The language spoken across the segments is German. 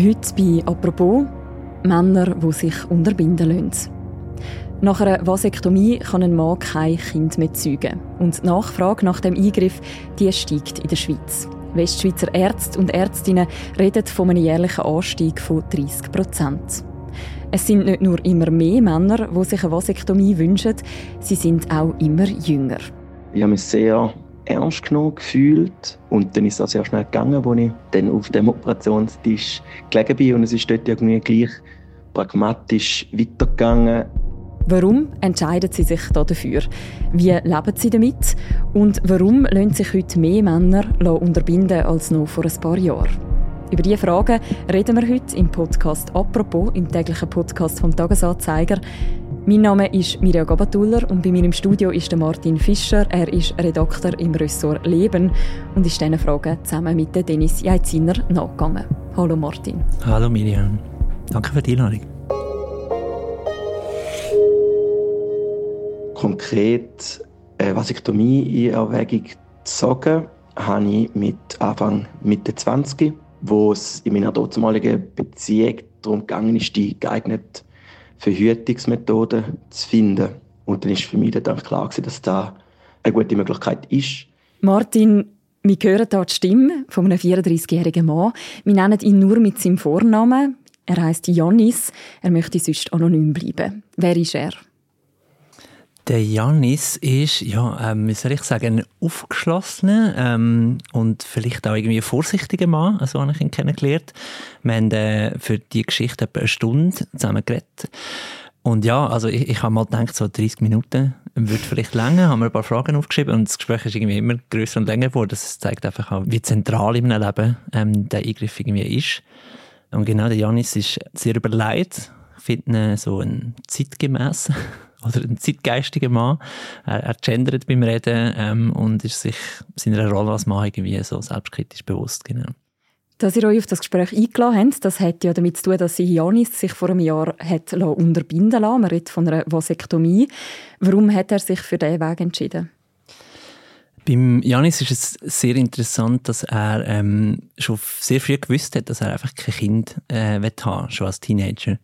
Heute bei «Apropos» Männer, die sich unterbinden lassen. Nach einer Vasektomie kann ein Mann kein Kind mehr zeugen. Und die Nachfrage nach dem Eingriff die steigt in der Schweiz. Westschweizer Ärzte und Ärztinnen reden von einem jährlichen Anstieg von 30 Prozent. Es sind nicht nur immer mehr Männer, die sich eine Vasektomie wünschen, sie sind auch immer jünger. Ich habe mich sehr ernst genommen gefühlt und dann ist auch sehr schnell gegangen, als ich dann auf dem Operationstisch gelegen bin und es ist dort irgendwie gleich pragmatisch weitergegangen. Warum entscheiden sie sich da dafür? Wie leben sie damit? Und warum lassen sich heute mehr Männer unterbinden als noch vor ein paar Jahren? Über diese Fragen reden wir heute im Podcast «Apropos», im täglichen Podcast vom Tagesanzeiger. Mein Name ist Mirja Gabatuller und bei mir im Studio ist Martin Fischer. Er ist Redakteur im Ressort Leben und ist diesen Fragen zusammen mit Dennis Jeitziner nachgegangen. Hallo Martin. Hallo Miriam. Danke für die Einladung. Konkret eine Vasektomie in Erwägung gezogen habe ich mit Anfang Mitte 20, wo es in meiner damaligen Beziehung darum gegangen ist, die geeignete Verhütungsmethode zu finden. Und dann ist für mich dann klar gewesen, dass da eine gute Möglichkeit ist. Martin, wir hören hier die Stimme von einem 34-jährigen Mann. Wir nennen ihn nur mit seinem Vornamen. Er heißt Janis. Er möchte sonst anonym bleiben. Wer ist er? Der Janis ist, ja, ähm, wie soll ich sagen, ein aufgeschlossener ähm, und vielleicht auch irgendwie vorsichtiger Mann, so habe ich ihn kennengelernt. Wir haben äh, für die Geschichte etwa eine Stunde zusammen geredet. Und ja, also ich, ich habe mal gedacht, so 30 Minuten würde vielleicht länger, haben wir ein paar Fragen aufgeschrieben und das Gespräch ist irgendwie immer größer und länger geworden. Das zeigt einfach auch, wie zentral in meinem Leben ähm, der Eingriff irgendwie ist. Und genau, der Janis ist sehr überlegt, ich finde ihn so ein zeitgemäß oder ein zeitgeistiger Mann. Er, er gendert beim Reden ähm, und ist sich seiner Rolle als Mann irgendwie so selbstkritisch bewusst. Genau. Dass ihr euch auf das Gespräch eingeladen habt, das hat ja damit zu tun, dass sich Janis sich vor einem Jahr hat unterbinden lassen. Man redet von einer Vasektomie. Warum hat er sich für diesen Weg entschieden? Beim Janis ist es sehr interessant, dass er ähm, schon sehr früh gewusst hat, dass er einfach kein Kind äh, haben will, schon als Teenager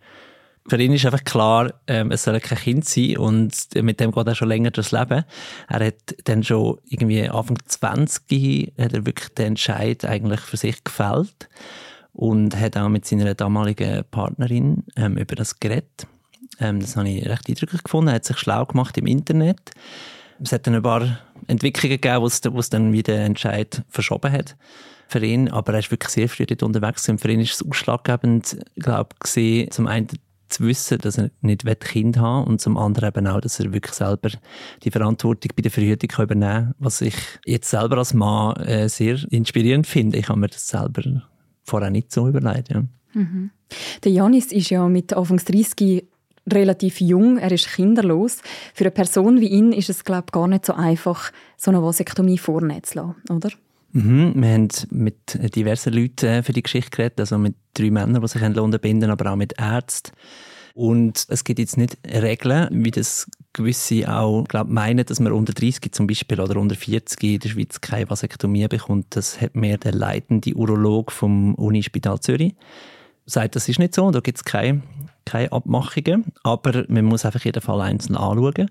für ihn ist einfach klar, ähm, es soll kein Kind sein und mit dem geht er schon länger durchs Leben. Er hat dann schon irgendwie Anfang 20 hat er wirklich den Entscheid eigentlich für sich gefällt und hat auch mit seiner damaligen Partnerin ähm, über das geredet. Ähm, das habe ich recht eindrücklich gefunden. Er hat sich schlau gemacht im Internet. Es hat dann ein paar Entwicklungen gegeben, wo es, dann wieder Entscheid verschoben hat für ihn, aber er ist wirklich sehr früh dort unterwegs und für ihn ist es ausschlaggebend, glaube ich, zum einen zu wissen, dass er nicht Kind haben will und zum anderen eben auch, dass er wirklich selber die Verantwortung bei der Verhütung kann übernehmen kann, was ich jetzt selber als Mann äh, sehr inspirierend finde. Ich habe mir das selber vorher nicht so überlegt. Ja. Mhm. Der Janis ist ja mit Anfang 30 relativ jung, er ist kinderlos. Für eine Person wie ihn ist es glaube ich, gar nicht so einfach, so eine Vasektomie vornehmen zu lassen, oder? Mhm, wir haben mit diversen Leuten äh, für die Geschichte geredet, also mit drei Männern, die sich unterbinden aber auch mit Ärzten. Und es gibt jetzt nicht Regeln, wie das gewisse auch glaub, meinen, dass man unter 30 zum Beispiel oder unter 40 in der Schweiz keine Vasektomie bekommt. Das hat mir der leitende Urolog vom Unispital Zürich sagt, das ist nicht so, da gibt es keine, keine Abmachungen, aber man muss einfach jeden Fall einzeln anschauen.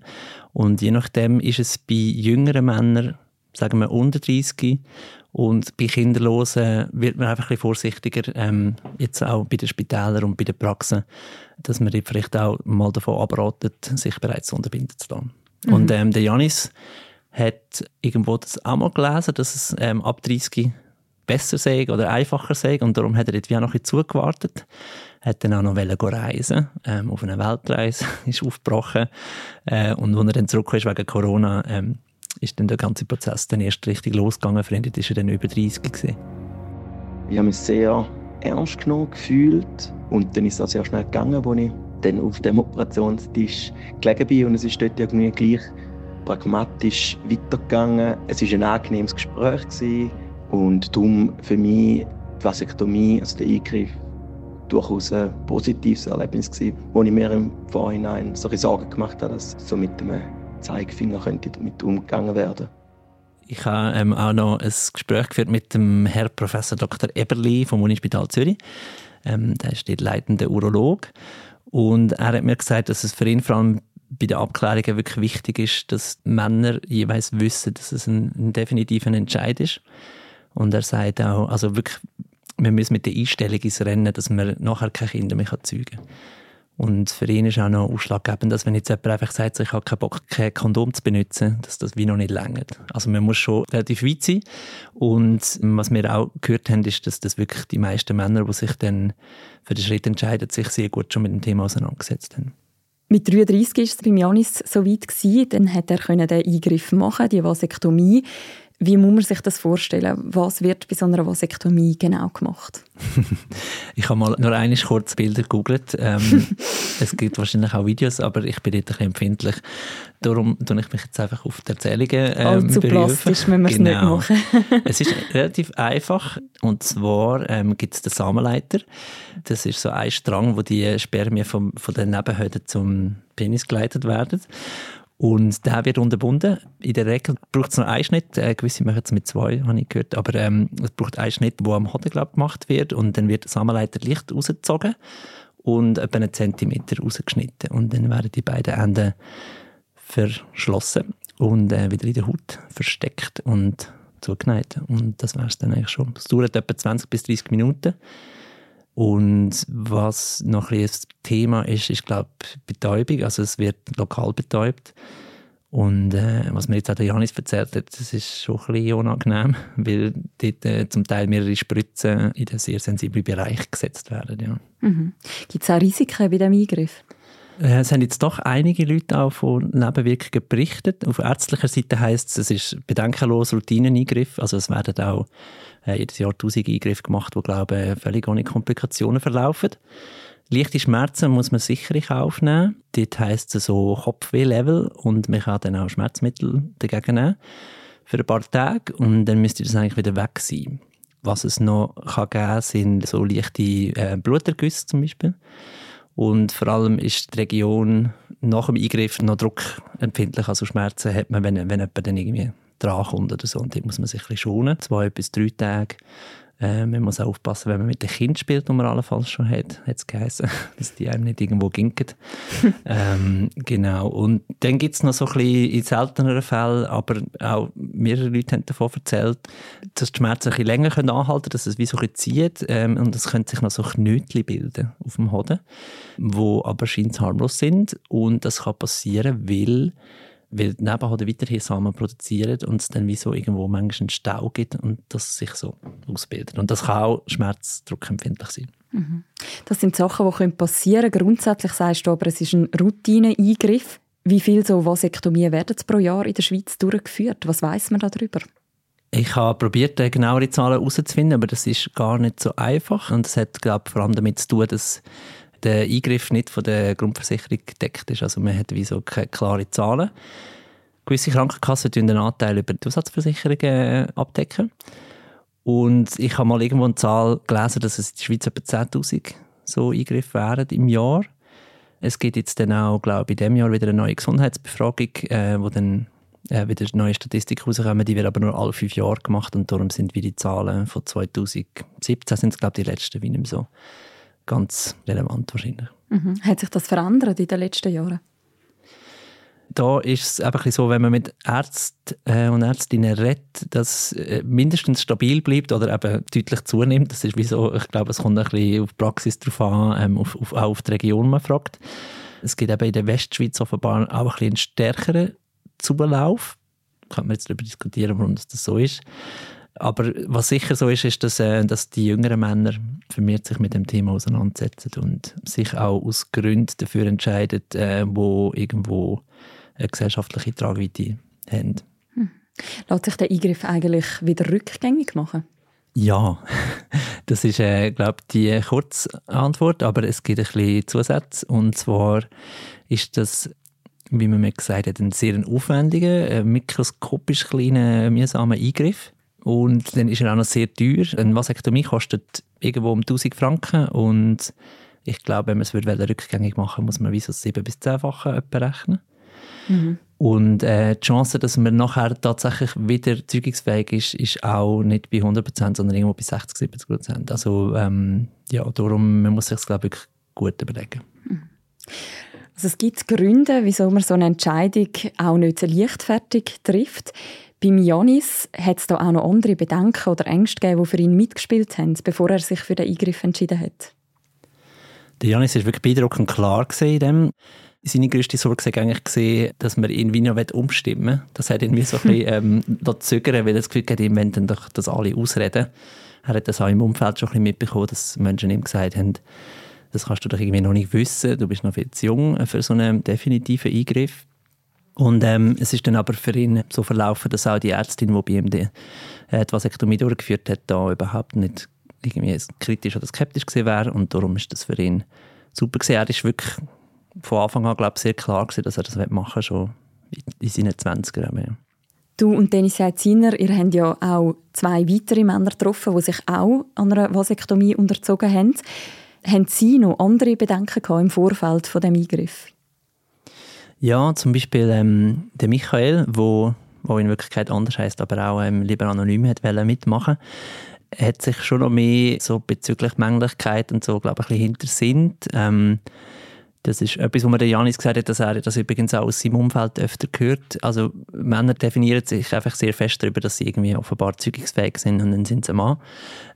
Und je nachdem ist es bei jüngeren Männern sagen wir unter 30 und bei Kinderlosen wird man einfach ein bisschen vorsichtiger, ähm, jetzt auch bei den Spitälern und bei den Praxen, dass man vielleicht auch mal davon abratet, sich bereits unterbinden zu lassen. Mhm. Und ähm, der Janis hat irgendwo das auch mal gelesen, dass es ähm, ab 30 besser sei oder einfacher sei und darum hat er jetzt wie auch noch ein bisschen zugewartet. Hat dann auch noch reisen, ähm, auf eine Weltreise, ist aufgebrochen äh, und als er dann zurück ist wegen Corona, ähm, ist dann der ganze Prozess dann erst richtig losgegangen. Für ihn war er dann über 30 gewesen. Ich habe mich sehr ernst genommen gefühlt und dann ist es sehr schnell gegangen, als ich dann auf dem Operationstisch gelegen bin und es ist dort irgendwie gleich pragmatisch weitergegangen. Es war ein angenehmes Gespräch gewesen und darum für mich die Vasektomie, also der Eingriff, durchaus ein positives Erlebnis gewesen, wo ich mir im Vorhinein solche Sorgen gemacht habe, dass so mit dem Zeigefinger könnte damit umgegangen werden. Ich habe ähm, auch noch ein Gespräch geführt mit dem Herrn Professor Dr. Eberli vom Unispital Zürich. Ähm, der ist dort leitender Urolog. Und er hat mir gesagt, dass es für ihn vor allem bei den Abklärungen wirklich wichtig ist, dass Männer jeweils wissen, dass es ein, ein definitiver Entscheid ist. Und er sagt auch, also wirklich, wir müssen mit der Einstellung ins Rennen, dass man nachher keine Kinder mehr zeugen kann. Und für ihn ist auch noch ausschlaggebend, dass wenn jetzt jemand einfach sagt, ich habe keinen Bock, kein Kondom zu benutzen, dass das wie noch nicht längert. Also man muss schon relativ weit sein. Und was wir auch gehört haben, ist, dass das wirklich die meisten Männer, die sich dann für den Schritt entscheiden, sich sehr gut schon mit dem Thema auseinandergesetzt haben. Mit 33 war es bei Janis so weit, gewesen, dann hat er den Eingriff machen, die Vasektomie. Wie muss man sich das vorstellen? Was wird bei so einer Vasektomie genau gemacht? ich habe mal nur eine kurz Bilder gegoogelt. Ähm, es gibt wahrscheinlich auch Videos, aber ich bin dort ein empfindlich. Darum tue ich mich jetzt einfach auf die Erzählungen ähm, Allzu plastisch müssen wir es genau. nicht machen. es ist relativ einfach. Und zwar ähm, gibt es den Samenleiter. Das ist so ein Strang, wo die Spermien vom, von den Nebenhöhlen zum Penis geleitet werden. Und der wird unterbunden. In der Regel braucht es noch einen Schnitt. Äh, gewisse machen es mit zwei, habe ich gehört. Aber ähm, es braucht einen Schnitt, der am Hoden gemacht wird. Und dann wird der Samenleiter leicht rausgezogen und etwa einen Zentimeter rausgeschnitten. Und dann werden die beiden Enden verschlossen und äh, wieder in der Haut versteckt und zugenäht. Und das wäre es dann eigentlich schon. Es dauert etwa 20 bis 30 Minuten. Und was noch ein, Thema ist, ist, glaube Betäubung. Also es wird lokal betäubt. Und äh, was mir jetzt auch der Janis erzählt hat, das ist schon ein bisschen unangenehm, weil dort äh, zum Teil mehrere Spritzen in den sehr sensiblen Bereich gesetzt werden. Ja. Mhm. Gibt es auch Risiken bei diesem Eingriff? Äh, es haben jetzt doch einige Leute auch von Nebenwirkungen berichtet. Auf ärztlicher Seite heisst es, es ist bedenkenlos Routineneingriff. Also es werden auch äh, jedes Jahr tausend Eingriffe gemacht, die, glaube ich, völlig ohne Komplikationen verlaufen. Leichte Schmerzen muss man sicher in Kauf nehmen. Dort heisst es so Kopfweh-Level und man kann dann auch Schmerzmittel dagegen nehmen für ein paar Tage und dann müsste das eigentlich wieder weg sein. Was es noch kann geben sind so leichte äh, Blutergüsse zum Beispiel. Und vor allem ist die Region nach dem Eingriff noch druckempfindlich. Also Schmerzen hat man, wenn, wenn jemand dann irgendwie drankommt oder so. Und die muss man sich ein bisschen schonen. Zwei bis drei Tage. Äh, man muss auch aufpassen, wenn man mit dem Kind spielt, das man allenfalls schon hat, hat es geheißen, dass die einem nicht irgendwo ginken. ähm, genau. Und dann gibt es noch so ein bisschen in selteneren Fällen, aber auch mehrere Leute haben davon erzählt, dass die Schmerzen ein bisschen länger können anhalten können, dass es wie so ein bisschen zieht ähm, und es können sich noch so Knötchen bilden auf dem Hoden, die aber scheinbar harmlos sind und das kann passieren, weil weil die Nebenhaut weiterhin Samen produzieren und es dann wie so irgendwo manchmal einen Stau gibt und das sich so ausbildet. Und das kann auch schmerzdruckempfindlich sein. Mhm. Das sind Sachen, die passieren können. Grundsätzlich sagst du aber, es ist ein Routineeingriff. Wie viele so Vasektomien werden pro Jahr in der Schweiz durchgeführt? Was weiß man darüber? Ich habe probiert, genauere Zahlen herauszufinden, aber das ist gar nicht so einfach. Und es hat, glaube ich, vor allem damit zu tun, dass der Eingriff nicht von der Grundversicherung gedeckt ist. Also man hat wie so keine klaren Zahlen. Gewisse Krankenkassen tun den Anteil über die Zusatzversicherungen abdecken. Und ich habe mal irgendwo eine Zahl gelesen, dass es in der Schweiz etwa 10'000 so Eingriffe wären im Jahr. Es gibt jetzt dann auch, glaube ich, in diesem Jahr wieder eine neue Gesundheitsbefragung, äh, wo dann äh, wieder neue Statistik rauskommen. Die wird aber nur alle fünf Jahre gemacht und darum sind wie die Zahlen von 2017 sind es, glaube ich, die letzten wie nicht mehr so ganz relevant wahrscheinlich. Mhm. Hat sich das verändert in den letzten Jahren? Da ist es einfach so, wenn man mit Ärzten äh, und Ärztinnen redet, dass äh, mindestens stabil bleibt oder eben deutlich zunimmt. Das ist wie so, ich glaube, es kommt ein bisschen auf die Praxis drauf an, ähm, auf, auf, auch auf die Region man fragt. Es gibt eben in der Westschweiz offenbar auch ein bisschen einen stärkeren Zulauf. Kann man jetzt darüber diskutieren, warum das so ist. Aber was sicher so ist, ist, dass, äh, dass die jüngeren Männer vermehrt sich mit dem Thema auseinandersetzen und sich auch aus Gründen dafür entscheiden, äh, wo irgendwo eine gesellschaftliche Tragweite haben. Hm. Lässt sich der Eingriff eigentlich wieder rückgängig machen? Ja, das ist, äh, glaube ich, die Kurzantwort, aber es gibt ein bisschen Zusätze. Und zwar ist das, wie man mir gesagt hat, ein sehr aufwendiger, äh, mikroskopisch kleiner, mühsamer Eingriff. Und dann ist er auch noch sehr teuer. Eine Vasektomie kostet irgendwo um 1000 Franken. Und ich glaube, wenn man es rückgängig machen würde, muss man wie so 7- bis 10-fache rechnen. Mhm. Und äh, die Chance, dass man nachher tatsächlich wieder zeugungsfähig ist, ist auch nicht bei 100%, sondern irgendwo bei 60, 70%. Also ähm, ja, darum man muss sich das, glaube ich, gut überlegen. Also es gibt Gründe, wieso man so eine Entscheidung auch nicht so leichtfertig trifft. Beim Janis hat es da auch noch andere Bedenken oder Ängste gegeben, die für ihn mitgespielt haben, bevor er sich für den Eingriff entschieden hat. Der Janis war wirklich beeindruckend klar in dem. Seine grösste Sorge war eigentlich, dass man ihn wie noch umstimmen will. Das hat ihn wie so ein bisschen ähm, zögern, weil er das Gefühl hat, ihm wollen doch das alle ausreden. Er hat das auch im Umfeld schon ein bisschen mitbekommen, dass Menschen ihm gesagt haben, das kannst du doch irgendwie noch nicht wissen, du bist noch viel zu jung für so einen definitiven Eingriff. Und ähm, es ist dann aber für ihn so verlaufen, dass auch die Ärztin, die bei ihm die, äh, die Vasektomie durchgeführt hat, da überhaupt nicht irgendwie kritisch oder skeptisch gesehen wäre und darum ist das für ihn super gewesen. Er ist wirklich von Anfang an glaube ich, sehr klar gewesen, dass er das machen will, schon in seinen 20ern. Ja. Du und Dennis Heitziner, ihr habt ja auch zwei weitere Männer getroffen, die sich auch an einer Vasektomie unterzogen haben. Haben Sie noch andere Bedenken im Vorfeld von dem Eingriff? Ja, zum Beispiel ähm, der Michael, wo, wo in Wirklichkeit anders heißt, aber auch ähm, lieber anonym hat mitmachen hat sich schon noch mehr so bezüglich Männlichkeit und so, glaube ich, ein bisschen hintersinnt. Ähm, das ist etwas, wo mir der Janis gesagt hat, dass er das übrigens auch aus seinem Umfeld öfter gehört. Also Männer definieren sich einfach sehr fest darüber, dass sie irgendwie offenbar zeugungsfähig sind und dann sind sie ein Mann,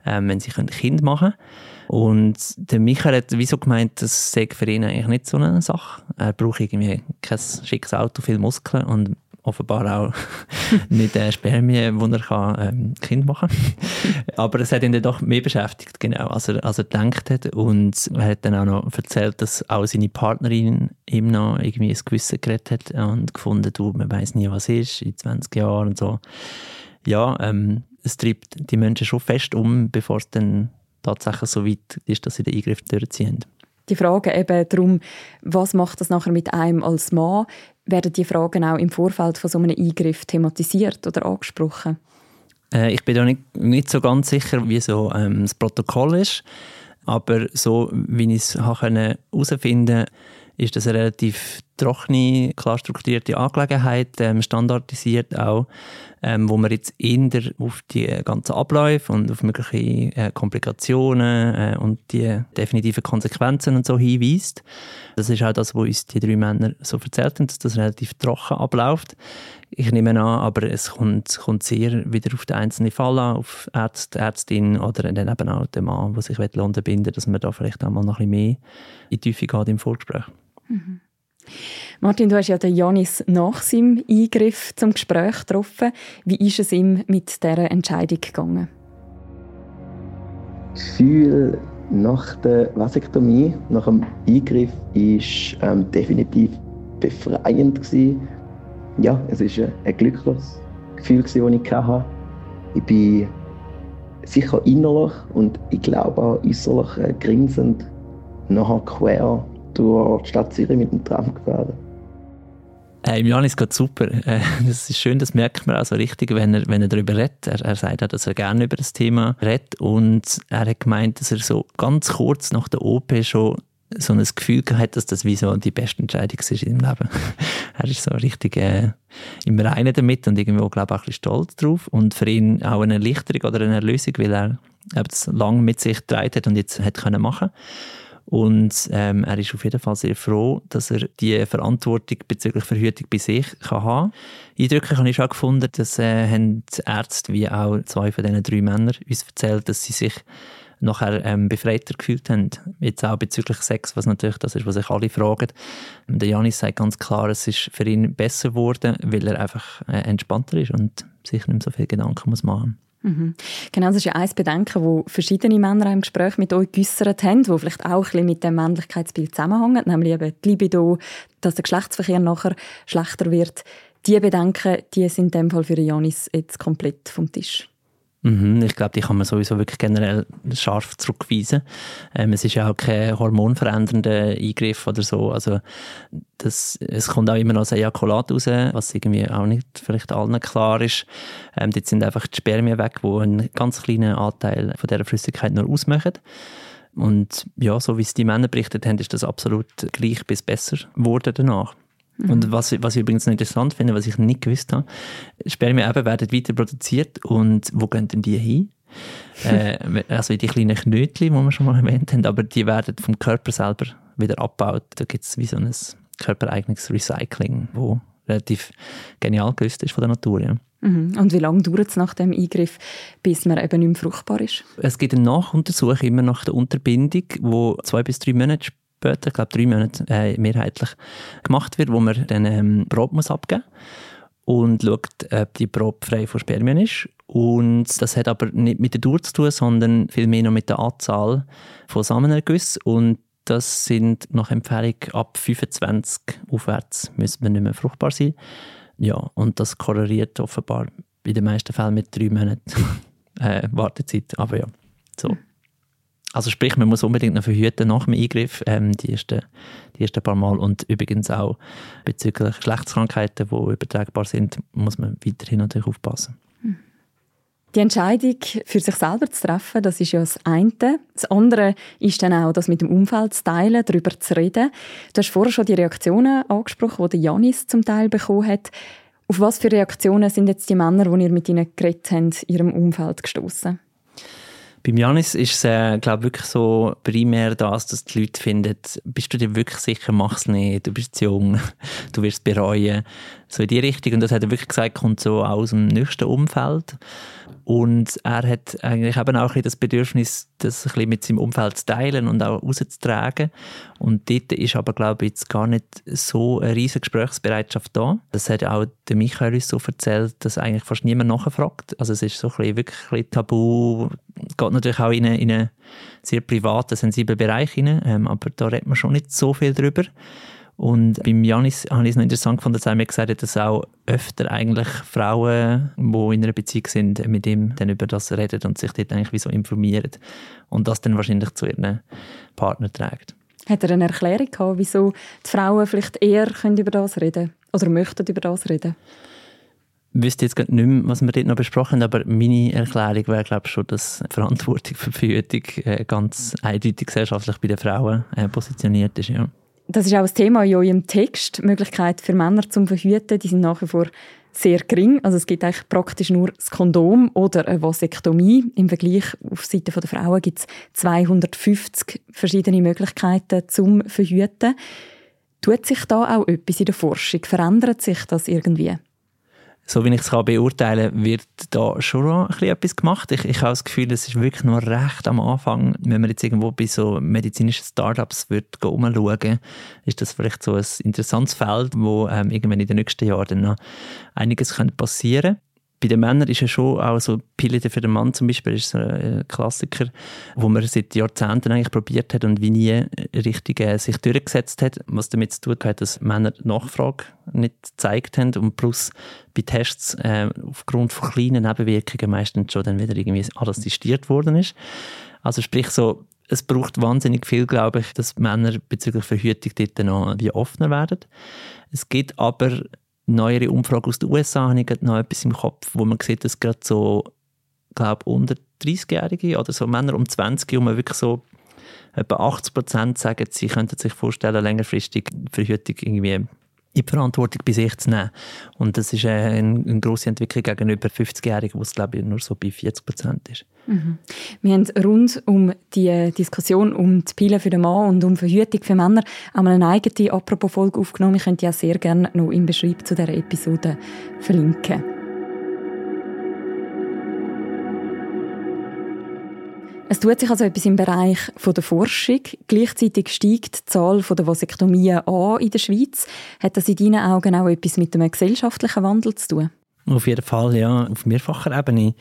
ähm, wenn sie ein Kind machen können. Und der Michael hat wieso gemeint, das sei für ihn eigentlich nicht so eine Sache. Er braucht irgendwie kein schickes Auto, viel Muskeln und offenbar auch nicht äh, Spermien, wo er kann, ähm, Kind machen kann. Aber es hat ihn dann doch mehr beschäftigt, genau, als er, als er gedacht hat. Und er hat dann auch noch erzählt, dass auch seine Partnerin ihm noch irgendwie ein Gewissen geredet hat und gefunden, du, man weiß nie, was ist, in 20 Jahren und so. Ja, ähm, es treibt die Menschen schon fest um, bevor es dann tatsächlich so weit ist, dass sie den Eingriff durchziehen. Die Frage eben darum, was macht das nachher mit einem als Mann, werden die Fragen auch im Vorfeld von so einem Eingriff thematisiert oder angesprochen? Äh, ich bin da nicht, nicht so ganz sicher, wie so ähm, das Protokoll ist, aber so wie ich es herausfinden konnte, ist das eine relativ trockene, klar strukturierte Angelegenheit, ähm, standardisiert auch, ähm, wo man jetzt eher auf die ganzen Abläufe und auf mögliche äh, Komplikationen äh, und die definitiven Konsequenzen und so hinweist. Das ist auch das, was uns die drei Männer so erzählt haben, dass das relativ trocken abläuft. Ich nehme an, aber es kommt, kommt sehr wieder auf den einzelnen Fall an, auf Arzt, Ärztin oder dann eben auch den Mann, der sich unterbinden will, dass man da vielleicht auch mal noch ein bisschen mehr in die Tiefe geht im Vorgespräch. Mhm. Martin, du hast ja den Janis nach seinem Eingriff zum Gespräch getroffen. Wie ist es ihm mit dieser Entscheidung gegangen? Das Gefühl nach der Vasektomie, nach dem Eingriff, war ähm, definitiv befreiend. Gewesen. Ja, es war ein, glückliches Gefühl, das ich hatte. Ich bin sicher innerlich und ich glaube auch äußerlich äh, grinsend nachher quer durch die Stadt Zürich mit dem Tram gefahren. Hey, Janis geht super. Äh, das ist schön, das merkt man auch so richtig, wenn er, wenn er darüber redet. Er, er sagt auch, dass er gerne über das Thema redet und er hat gemeint, dass er so ganz kurz nach der OP schon so ein Gefühl hat, dass das wie so die beste Entscheidung in seinem Leben. er ist so richtig äh, im Reinen damit und irgendwo, glaube ich, auch ein bisschen stolz drauf. Und für ihn auch eine Erleichterung oder eine Erlösung, weil er, er das lange mit sich getragen hat und jetzt hat können machen und ähm, er ist auf jeden Fall sehr froh, dass er die Verantwortung bezüglich Verhütung bei sich kann haben kann. Eindrücklich habe ich schon gefunden, dass äh, die Ärzte wie auch zwei von diesen drei Männern uns erzählt, dass sie sich nachher ähm, befreiter gefühlt haben. Jetzt auch bezüglich Sex, was natürlich das ist, was sich alle fragen. Der Janis sagt ganz klar, es ist für ihn besser geworden, weil er einfach äh, entspannter ist und sich nicht mehr so viel Gedanken muss machen muss. Mhm. Genau, das ist ja ein Bedenken, wo verschiedene Männer im Gespräch mit euch geäussert haben, wo vielleicht auch ein bisschen mit dem Männlichkeitsbild zusammenhängt, nämlich eben die Libido, dass der Geschlechtsverkehr nachher schlechter wird. Diese Bedenken, die sind in dem Fall für Janis jetzt komplett vom Tisch. Mhm, ich glaube, die kann man sowieso wirklich generell scharf zurückweisen. Ähm, es ist ja auch kein hormonverändernder Eingriff oder so. Also das, es kommt auch immer noch ein Ejakulat raus, was irgendwie auch nicht vielleicht allen klar ist. Ähm, dort sind einfach die Spermien weg, die einen ganz kleinen Anteil von dieser Flüssigkeit nur ausmachen. Und ja, so wie es die Männer berichtet haben, ist das absolut gleich bis besser geworden danach. Mhm. Und was, was ich übrigens noch interessant finde, was ich nicht gewusst habe, Spermien eben werden weiter produziert und wo gehen denn die hin? äh, also die kleinen Knötchen, die wir schon mal erwähnt haben, aber die werden vom Körper selber wieder abgebaut. Da gibt es wie so ein körpereigenes Recycling, wo relativ genial gelöst ist von der Natur. Ja. Mhm. Und wie lange dauert es nach dem Eingriff, bis man eben nicht mehr fruchtbar ist? Es gibt eine Nachuntersuchung immer nach der Unterbindung, wo zwei bis drei Monate später, ich glaube drei Monate äh, mehrheitlich, gemacht wird, wo man dann ähm, Probe muss abgeben und schaut, ob die Probe frei von Spermien ist. Und das hat aber nicht mit der Dauer zu tun, sondern vielmehr noch mit der Anzahl von Samenergüssen. Und das sind nach Empfehlung ab 25 aufwärts müssen wir nicht mehr fruchtbar sein. Ja, und das korreliert offenbar in den meisten Fällen mit drei Monaten äh, Wartezeit. Aber ja, so. Also sprich, man muss unbedingt noch verhüten nach dem Eingriff, ähm, die, ersten, die ersten paar Mal. Und übrigens auch bezüglich Geschlechtskrankheiten, die übertragbar sind, muss man weiterhin natürlich aufpassen. Die Entscheidung für sich selber zu treffen, das ist ja das eine. Das andere ist dann auch, das mit dem Umfeld zu teilen, darüber zu reden. Du hast vorher schon die Reaktionen angesprochen, die Janis zum Teil bekommen hat. Auf was für Reaktionen sind jetzt die Männer, die ihr mit ihnen geredet habt, in ihrem Umfeld gestoßen? Beim Janis ist es, äh, glaube wirklich so primär das, dass die Leute finden, bist du dir wirklich sicher, mach es nicht, du bist zu jung, du wirst bereuen. So in die Richtung. Und das hat er wirklich gesagt, kommt so aus dem nächsten Umfeld. Und er hat eigentlich eben auch das Bedürfnis, das ein bisschen mit seinem Umfeld zu teilen und auch rauszutragen. Und dort ist aber, glaube ich, jetzt gar nicht so eine riesige Gesprächsbereitschaft da. Das hat auch der Michael uns so erzählt, dass eigentlich fast niemand nachfragt. Also es ist so ein bisschen, wirklich ein bisschen tabu. Es geht natürlich auch in einen, in einen sehr privaten, sensiblen Bereich hinein, ähm, aber da redet man schon nicht so viel drüber. Und beim Janis habe ich es noch interessant gefunden, dass er mir gesagt hat, dass auch öfter eigentlich Frauen, die in einer Beziehung sind, mit ihm dann über das reden und sich dort eigentlich wie so informieren. Und das dann wahrscheinlich zu ihren Partner trägt. Hat er eine Erklärung gehabt, wieso die Frauen vielleicht eher können über das reden oder möchten über das reden? Ich wüsste jetzt nicht mehr, was wir dort noch besprochen haben, aber meine Erklärung wäre, glaube ich, schon, dass Verantwortung für die Verhütung äh, ganz eindeutig gesellschaftlich bei den Frauen äh, positioniert ist. Ja das ist auch ein Thema in eurem Text. Die Möglichkeit für Männer zum Verhüten, die sind nach wie vor sehr gering. Also es gibt eigentlich praktisch nur das Kondom oder eine Vasektomie. Im Vergleich auf Seite der Frauen gibt es 250 verschiedene Möglichkeiten zum Verhüten. Tut sich da auch etwas in der Forschung? Verändert sich das irgendwie? So wie ich es beurteilen kann, wird da schon noch etwas gemacht. Ich, ich habe das Gefühl, es ist wirklich noch recht am Anfang. Wenn man jetzt irgendwo bei so medizinischen Startups wird umschauen, ist das vielleicht so ein interessantes Feld, wo ähm, irgendwann in den nächsten Jahren dann noch einiges passieren könnte bei den Männern ist ja schon auch so Pille für den Mann zum Beispiel ist so ein Klassiker, wo man seit Jahrzehnten eigentlich probiert hat und wie nie richtig äh, sich durchgesetzt hat, was damit zu tun hat, dass Männer Nachfrage nicht gezeigt haben und plus bei Tests äh, aufgrund von kleinen Nebenwirkungen meistens schon dann wieder irgendwie assistiert worden ist. Also sprich so, es braucht wahnsinnig viel, glaube ich, dass Männer bezüglich Verhütung dort noch wie offener werden. Es gibt aber neuere Umfrage aus den USA habe ich noch etwas im Kopf, wo man sieht, dass gerade so, glaube unter 30-Jährige oder so Männer um 20 wo man wirklich so etwa 80 Prozent sagen, sie könnten sich vorstellen, längerfristig Verhütung irgendwie in die Verantwortung bei sich zu nehmen. Und das ist eine, eine grosse Entwicklung gegenüber 50-Jährigen, wo es glaube ich nur so bei 40 Prozent ist. Mhm. Wir haben rund um die Diskussion um die Pille für den Mann und um Verhütung für Männer einmal eine eigene Apropos-Folge aufgenommen. Ich könnte ja sehr gerne noch im Beschreib zu dieser Episode verlinken. Es tut sich also etwas im Bereich der Forschung. Gleichzeitig steigt die Zahl der Vasektomien an in der Schweiz. Hat das in deinen Augen auch etwas mit einem gesellschaftlichen Wandel zu tun? Auf jeden Fall, ja. Auf mehrfacher Ebene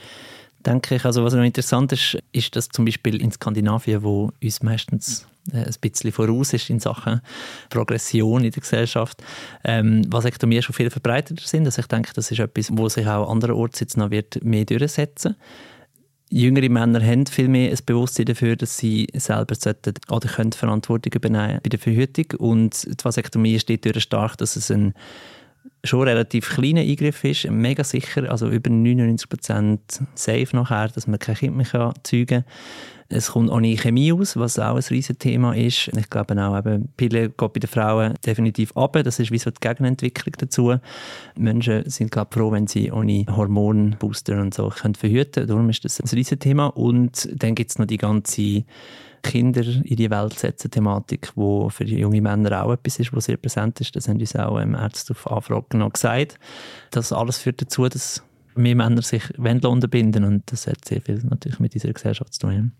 denke ich. Also was noch interessant ist, ist, dass zum Beispiel in Skandinavien, wo uns meistens äh, ein bisschen voraus ist in Sachen Progression in der Gesellschaft, ähm, Vasektomien schon viel verbreiteter sind. Also ich denke, das ist etwas, wo sich auch anderorts jetzt noch wird mehr durchsetzen Jüngere Männer haben viel mehr ein Bewusstsein dafür, dass sie selber sollten oder können Verantwortung übernehmen bei der Verhütung. Und die Vasektomie steht dadurch stark, dass es ein schon relativ kleiner Eingriff ist, mega sicher, also über 99% safe nachher, dass man kein Kind mehr zeugen kann. Es kommt ohne Chemie aus, was auch ein riesiges Thema ist. Ich glaube auch, eben, Pille geht bei den Frauen definitiv ab. Das ist wie so die Gegenentwicklung dazu. Menschen sind, glaube froh, wenn sie ohne Hormonbooster und so können verhüten. Darum ist das ein riesiges Thema. Und dann gibt es noch die ganze Kinder in die Welt setzen Thematik, wo für junge Männer auch etwas ist, was sehr präsent ist. Das haben uns auch ähm, Ärzte auf Anfragen noch gesagt. Das alles führt dazu, dass mehr Männer sich unterbinden und das hat sehr viel natürlich mit dieser Gesellschaft zu tun.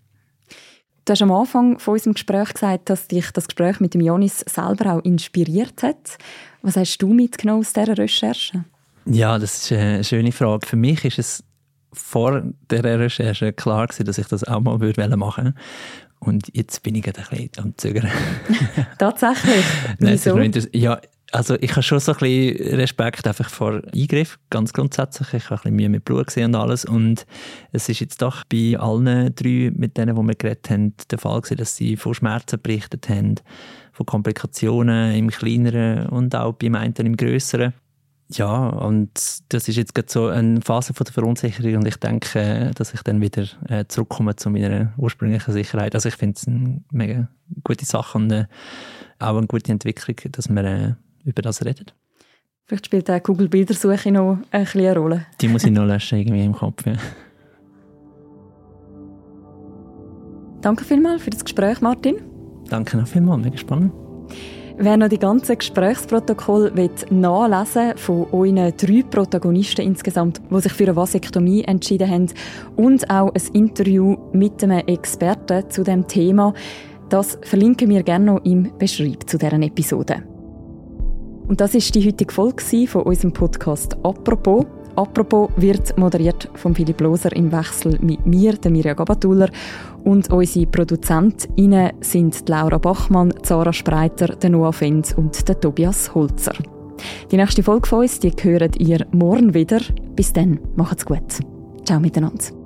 Du hast am Anfang von unserem Gespräch gesagt, dass dich das Gespräch mit dem Jonis selber auch inspiriert hat. Was hast du mitgenommen aus dieser Recherche? Ja, das ist eine schöne Frage. Für mich ist es vor der Recherche klar gewesen, dass ich das auch mal machen würde. Und jetzt bin ich ein bisschen am Zögern. Tatsächlich? Wieso? ja, also ich habe schon so ein bisschen Respekt einfach vor Eingriff, ganz grundsätzlich. Ich habe ein bisschen Mühe mit Blut gesehen und alles. Und es ist jetzt doch bei allen drei, mit denen, die wir geredet haben, der Fall gewesen, dass sie von Schmerzen berichtet haben, von Komplikationen im Kleineren und auch beim einen im Größeren. Ja, und das ist jetzt gerade so eine Phase von der Verunsicherung und ich denke, dass ich dann wieder äh, zurückkomme zu meiner ursprünglichen Sicherheit. Also ich finde es eine mega gute Sache und äh, auch eine gute Entwicklung, dass wir äh, über das reden. Vielleicht spielt auch Google Bildersuche noch eine kleine Rolle. Die muss ich noch löschen irgendwie im Kopf. Ja. Danke vielmals für das Gespräch, Martin. Danke noch vielmals, mega spannend. Wer noch die ganzen Gesprächsprotokoll nachlesen von euren drei Protagonisten insgesamt, die sich für eine Vasektomie entschieden haben und auch ein Interview mit einem Experten zu dem Thema, das verlinken wir gerne noch im Beschreib zu deren Episode. Und das ist die heutige Folge von unserem Podcast «Apropos». «Apropos» wird moderiert von Philipp Loser im Wechsel mit mir, der Mirja Gabatuller. Und unsere ProduzentInnen sind Laura Bachmann, Zara Spreiter, der Noah Fenz und der Tobias Holzer. Die nächste Folge von uns, die hören ihr morgen wieder. Bis dann, macht's gut. Ciao miteinander.